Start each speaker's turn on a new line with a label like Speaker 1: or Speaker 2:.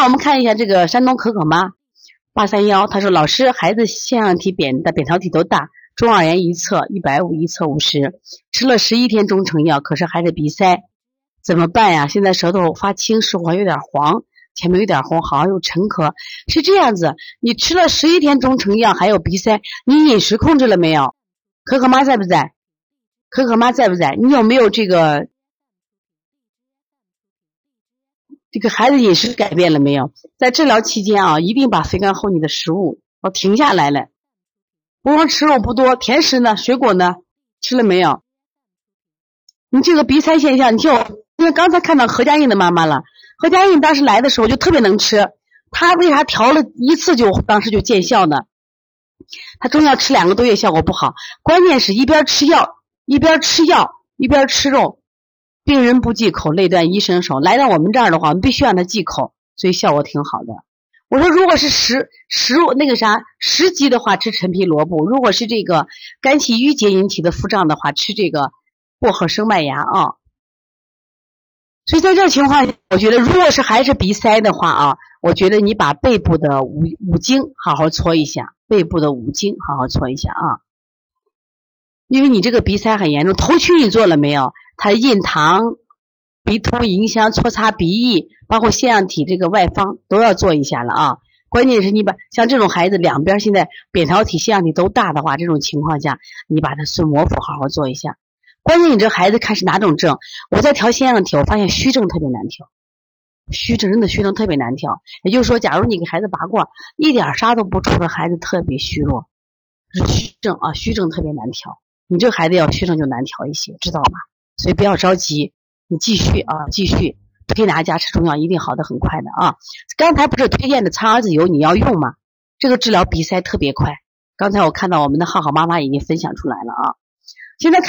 Speaker 1: 那我们看一下这个山东可可妈八三幺，她说老师孩子腺样体扁的扁桃体都大，中耳炎一侧一百五一侧五十，吃了十一天中成药，可是还是鼻塞，怎么办呀？现在舌头发青，舌苔有点黄，前面有点红，好像有沉咳，是这样子。你吃了十一天中成药还有鼻塞，你饮食控制了没有？可可妈在不在？可可妈在不在？你有没有这个？这个孩子饮食改变了没有？在治疗期间啊，一定把肥甘厚腻的食物要停下来了。不光吃肉不多，甜食呢，水果呢，吃了没有？你这个鼻塞现象，你听我，因为刚才看到何佳印的妈妈了。何佳印当时来的时候就特别能吃，她为啥调了一次就当时就见效呢？她中药吃两个多月效果不好，关键是一边吃药一边吃药一边吃肉。病人不忌口，累断医生手。来到我们这儿的话，我们必须让他忌口，所以效果挺好的。我说，如果是食食那个啥食积的话，吃陈皮萝卜；如果是这个肝气郁结引起的腹胀的话，吃这个薄荷生麦芽啊。所以在这情况下，我觉得如果是还是鼻塞的话啊，我觉得你把背部的五五经好好搓一下，背部的五经好好搓一下啊。因为你这个鼻塞很严重，头区你做了没有？它印堂、鼻通、迎香、搓擦鼻翼，包括腺样体这个外方都要做一下了啊。关键是你把像这种孩子两边现在扁桃体、腺样体都大的话，这种情况下你把它顺膜腹好好做一下。关键你这孩子看是哪种症？我在调腺样体，我发现虚症特别难调，虚症真的虚症特别难调。也就是说，假如你给孩子拔罐，一点痧都不出的孩子特别虚弱，虚症啊，虚症特别难调。你这孩子要虚症就难调一些，知道吗？所以不要着急，你继续啊，继续推拿加吃中药，一定好的很快的啊。刚才不是推荐的苍耳子油你要用吗？这个治疗鼻塞特别快。刚才我看到我们的浩浩妈妈已经分享出来了啊。现在看。